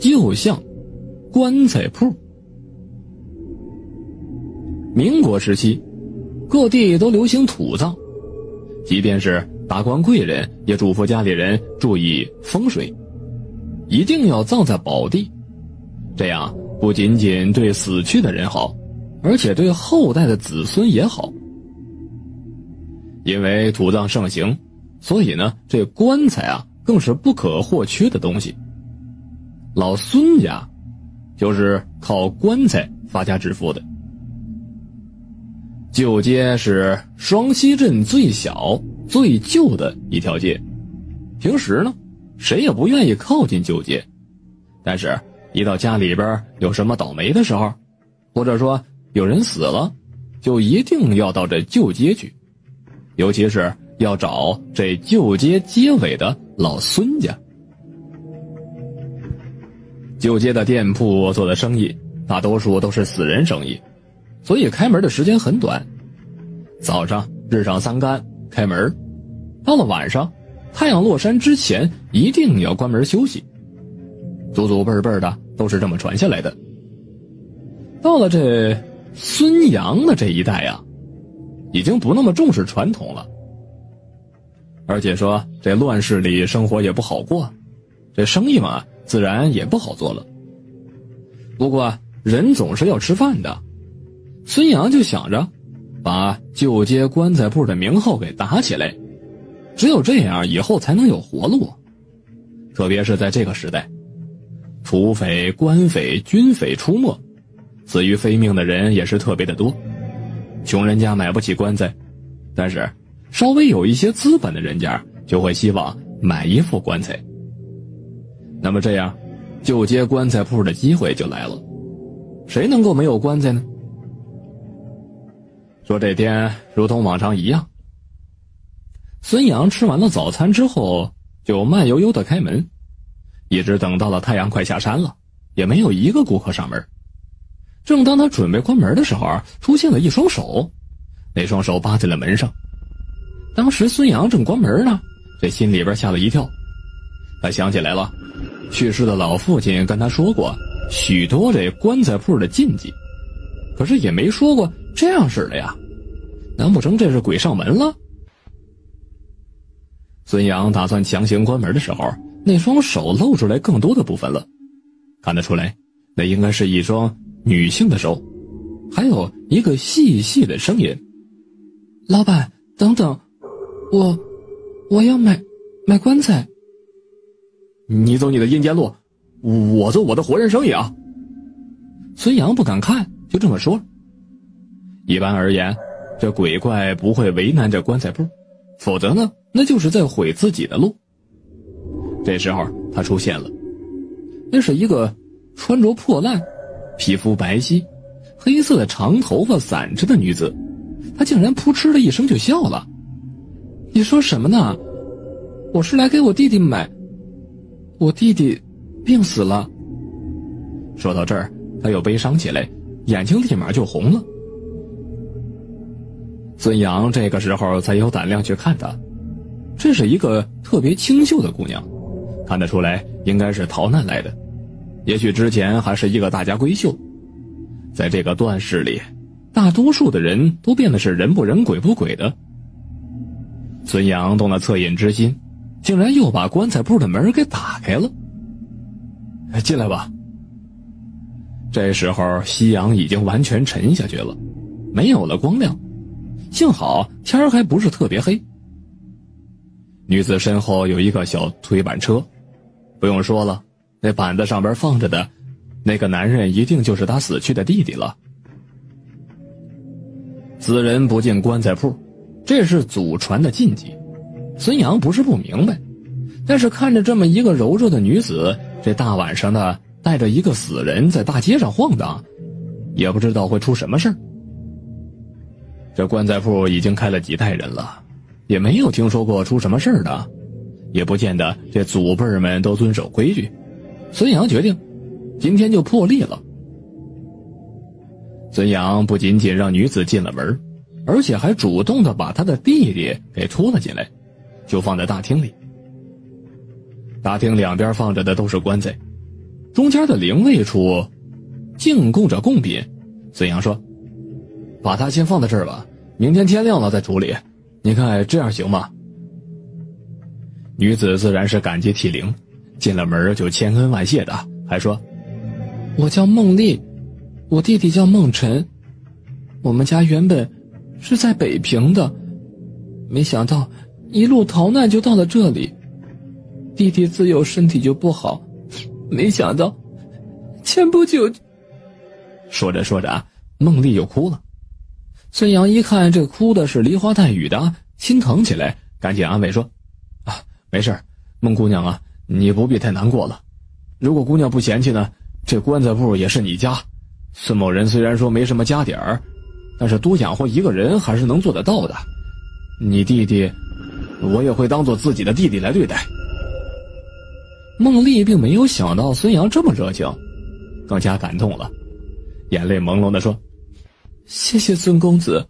就像棺材铺。民国时期，各地都流行土葬，即便是达官贵人，也嘱咐家里人注意风水，一定要葬在宝地，这样不仅仅对死去的人好，而且对后代的子孙也好。因为土葬盛行，所以呢，这棺材啊更是不可或缺的东西。老孙家就是靠棺材发家致富的。旧街是双溪镇最小、最旧的一条街，平时呢，谁也不愿意靠近旧街，但是，一到家里边有什么倒霉的时候，或者说有人死了，就一定要到这旧街去，尤其是要找这旧街街尾的老孙家。旧街的店铺做的生意，大多数都是死人生意。所以开门的时间很短，早上日上三竿开门，到了晚上，太阳落山之前一定要关门休息。祖祖辈辈的都是这么传下来的。到了这孙杨的这一代呀，已经不那么重视传统了，而且说这乱世里生活也不好过，这生意嘛自然也不好做了。不过人总是要吃饭的。孙杨就想着，把旧街棺材铺的名号给打起来，只有这样，以后才能有活路。特别是在这个时代，土匪、官匪、军匪出没，死于非命的人也是特别的多。穷人家买不起棺材，但是稍微有一些资本的人家就会希望买一副棺材。那么这样，就接棺材铺的机会就来了。谁能够没有棺材呢？说这天如同往常一样，孙杨吃完了早餐之后，就慢悠悠的开门，一直等到了太阳快下山了，也没有一个顾客上门。正当他准备关门的时候，出现了一双手，那双手扒在了门上。当时孙杨正关门呢，这心里边吓了一跳，他想起来了，去世的老父亲跟他说过许多这棺材铺的禁忌，可是也没说过这样式的呀。难不成这是鬼上门了？孙杨打算强行关门的时候，那双手露出来更多的部分了，看得出来，那应该是一双女性的手，还有一个细细的声音：“老板，等等，我我要买买棺材。”你走你的阴间路，我做我的活人生意啊！孙杨不敢看，就这么说。一般而言。这鬼怪不会为难这棺材铺，否则呢，那就是在毁自己的路。这时候他出现了，那是一个穿着破烂、皮肤白皙、黑色的长头发散着的女子，她竟然扑哧的一声就笑了。你说什么呢？我是来给我弟弟买，我弟弟病死了。说到这儿，他又悲伤起来，眼睛立马就红了。孙杨这个时候才有胆量去看她，这是一个特别清秀的姑娘，看得出来应该是逃难来的，也许之前还是一个大家闺秀。在这个段世里，大多数的人都变得是人不人鬼不鬼的。孙杨动了恻隐之心，竟然又把棺材铺的门给打开了。进来吧。这时候夕阳已经完全沉下去了，没有了光亮。幸好天还不是特别黑。女子身后有一个小推板车，不用说了，那板子上边放着的，那个男人一定就是他死去的弟弟了。死人不进棺材铺，这是祖传的禁忌。孙杨不是不明白，但是看着这么一个柔弱的女子，这大晚上的带着一个死人在大街上晃荡，也不知道会出什么事儿。这棺材铺已经开了几代人了，也没有听说过出什么事儿的，也不见得这祖辈们都遵守规矩。孙杨决定，今天就破例了。孙杨不仅仅让女子进了门，而且还主动的把他的弟弟给拖了进来，就放在大厅里。大厅两边放着的都是棺材，中间的灵位处，净供着贡品。孙杨说：“把它先放在这儿吧，明天天亮了再处理。你看这样行吗？”女子自然是感激涕零，进了门就千恩万谢的，还说：“我叫孟丽，我弟弟叫孟晨，我们家原本是在北平的，没想到一路逃难就到了这里。弟弟自幼身体就不好，没想到前不久……”说着说着啊，孟丽又哭了。孙杨一看这哭的是梨花带雨的，心疼起来，赶紧安慰说：“啊，没事孟姑娘啊，你不必太难过了。如果姑娘不嫌弃呢，这棺材铺也是你家。孙某人虽然说没什么家底儿，但是多养活一个人还是能做得到的。你弟弟，我也会当做自己的弟弟来对待。”孟丽并没有想到孙杨这么热情，更加感动了。眼泪朦胧的说：“谢谢孙公子，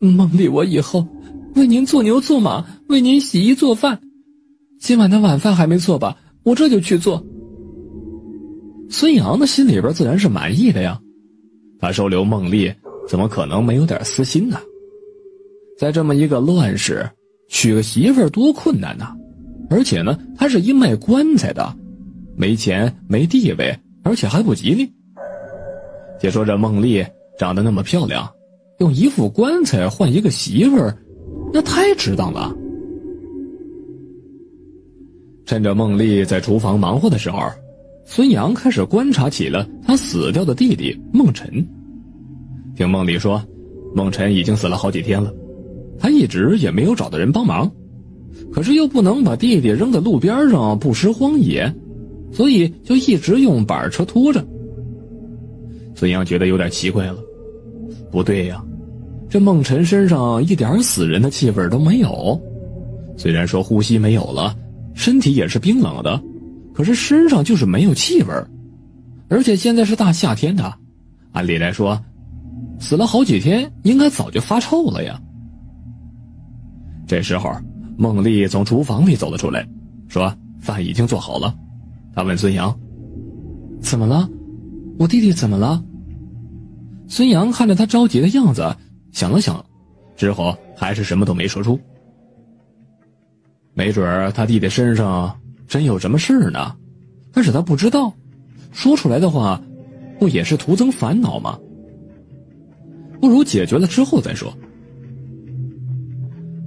孟丽，我以后为您做牛做马，为您洗衣做饭。今晚的晚饭还没做吧？我这就去做。”孙杨的心里边自然是满意的呀，他收留孟丽，怎么可能没有点私心呢？在这么一个乱世，娶个媳妇儿多困难呐！而且呢，他是一卖棺材的，没钱没地位，而且还不吉利。且说这孟丽长得那么漂亮，用一副棺材换一个媳妇儿，那太值当了。趁着孟丽在厨房忙活的时候，孙杨开始观察起了他死掉的弟弟孟晨。听孟丽说，孟晨已经死了好几天了，他一直也没有找到人帮忙，可是又不能把弟弟扔在路边上不食荒野，所以就一直用板车拖着。孙杨觉得有点奇怪了，不对呀，这孟晨身上一点死人的气味都没有，虽然说呼吸没有了，身体也是冰冷的，可是身上就是没有气味，而且现在是大夏天的，按理来说，死了好几天应该早就发臭了呀。这时候，孟丽从厨房里走了出来，说：“饭已经做好了。”他问孙杨：“怎么了？”我弟弟怎么了？孙杨看着他着急的样子，想了想，之后还是什么都没说出。没准他弟弟身上真有什么事呢，但是他不知道，说出来的话，不也是徒增烦恼吗？不如解决了之后再说。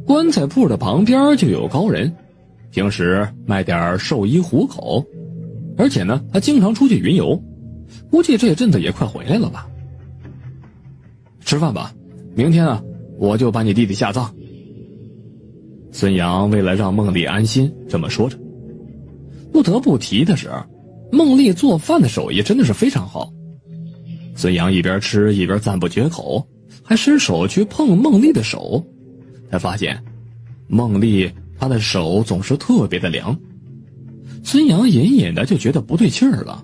棺材铺的旁边就有高人，平时卖点寿衣糊口，而且呢，他经常出去云游。估计这阵子也快回来了吧。吃饭吧，明天啊，我就把你弟弟下葬。孙杨为了让孟丽安心，这么说着。不得不提的是，孟丽做饭的手艺真的是非常好。孙杨一边吃一边赞不绝口，还伸手去碰孟丽的手，他发现，孟丽她的手总是特别的凉。孙杨隐隐的就觉得不对劲儿了。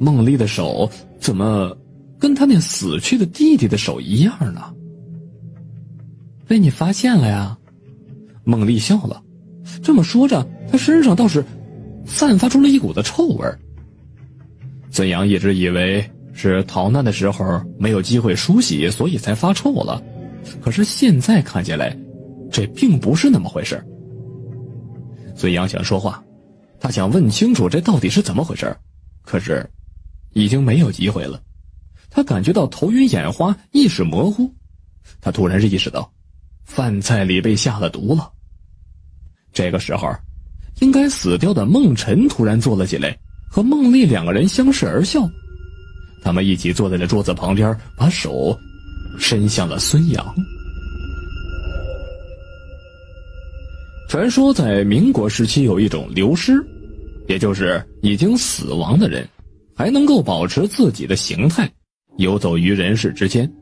孟丽的手怎么跟他那死去的弟弟的手一样呢？被你发现了呀！孟丽笑了，这么说着，他身上倒是散发出了一股子臭味。孙杨一直以为是逃难的时候没有机会梳洗，所以才发臭了。可是现在看起来，这并不是那么回事。孙杨想说话，他想问清楚这到底是怎么回事，可是。已经没有机会了，他感觉到头晕眼花，意识模糊。他突然意识到，饭菜里被下了毒了。这个时候，应该死掉的孟晨突然坐了起来，和孟丽两个人相视而笑。他们一起坐在了桌子旁边，把手伸向了孙杨。传说在民国时期有一种流尸，也就是已经死亡的人。还能够保持自己的形态，游走于人世之间，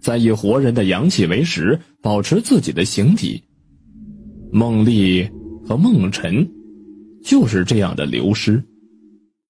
再以活人的阳气为食，保持自己的形体。孟丽和孟晨，就是这样的流失。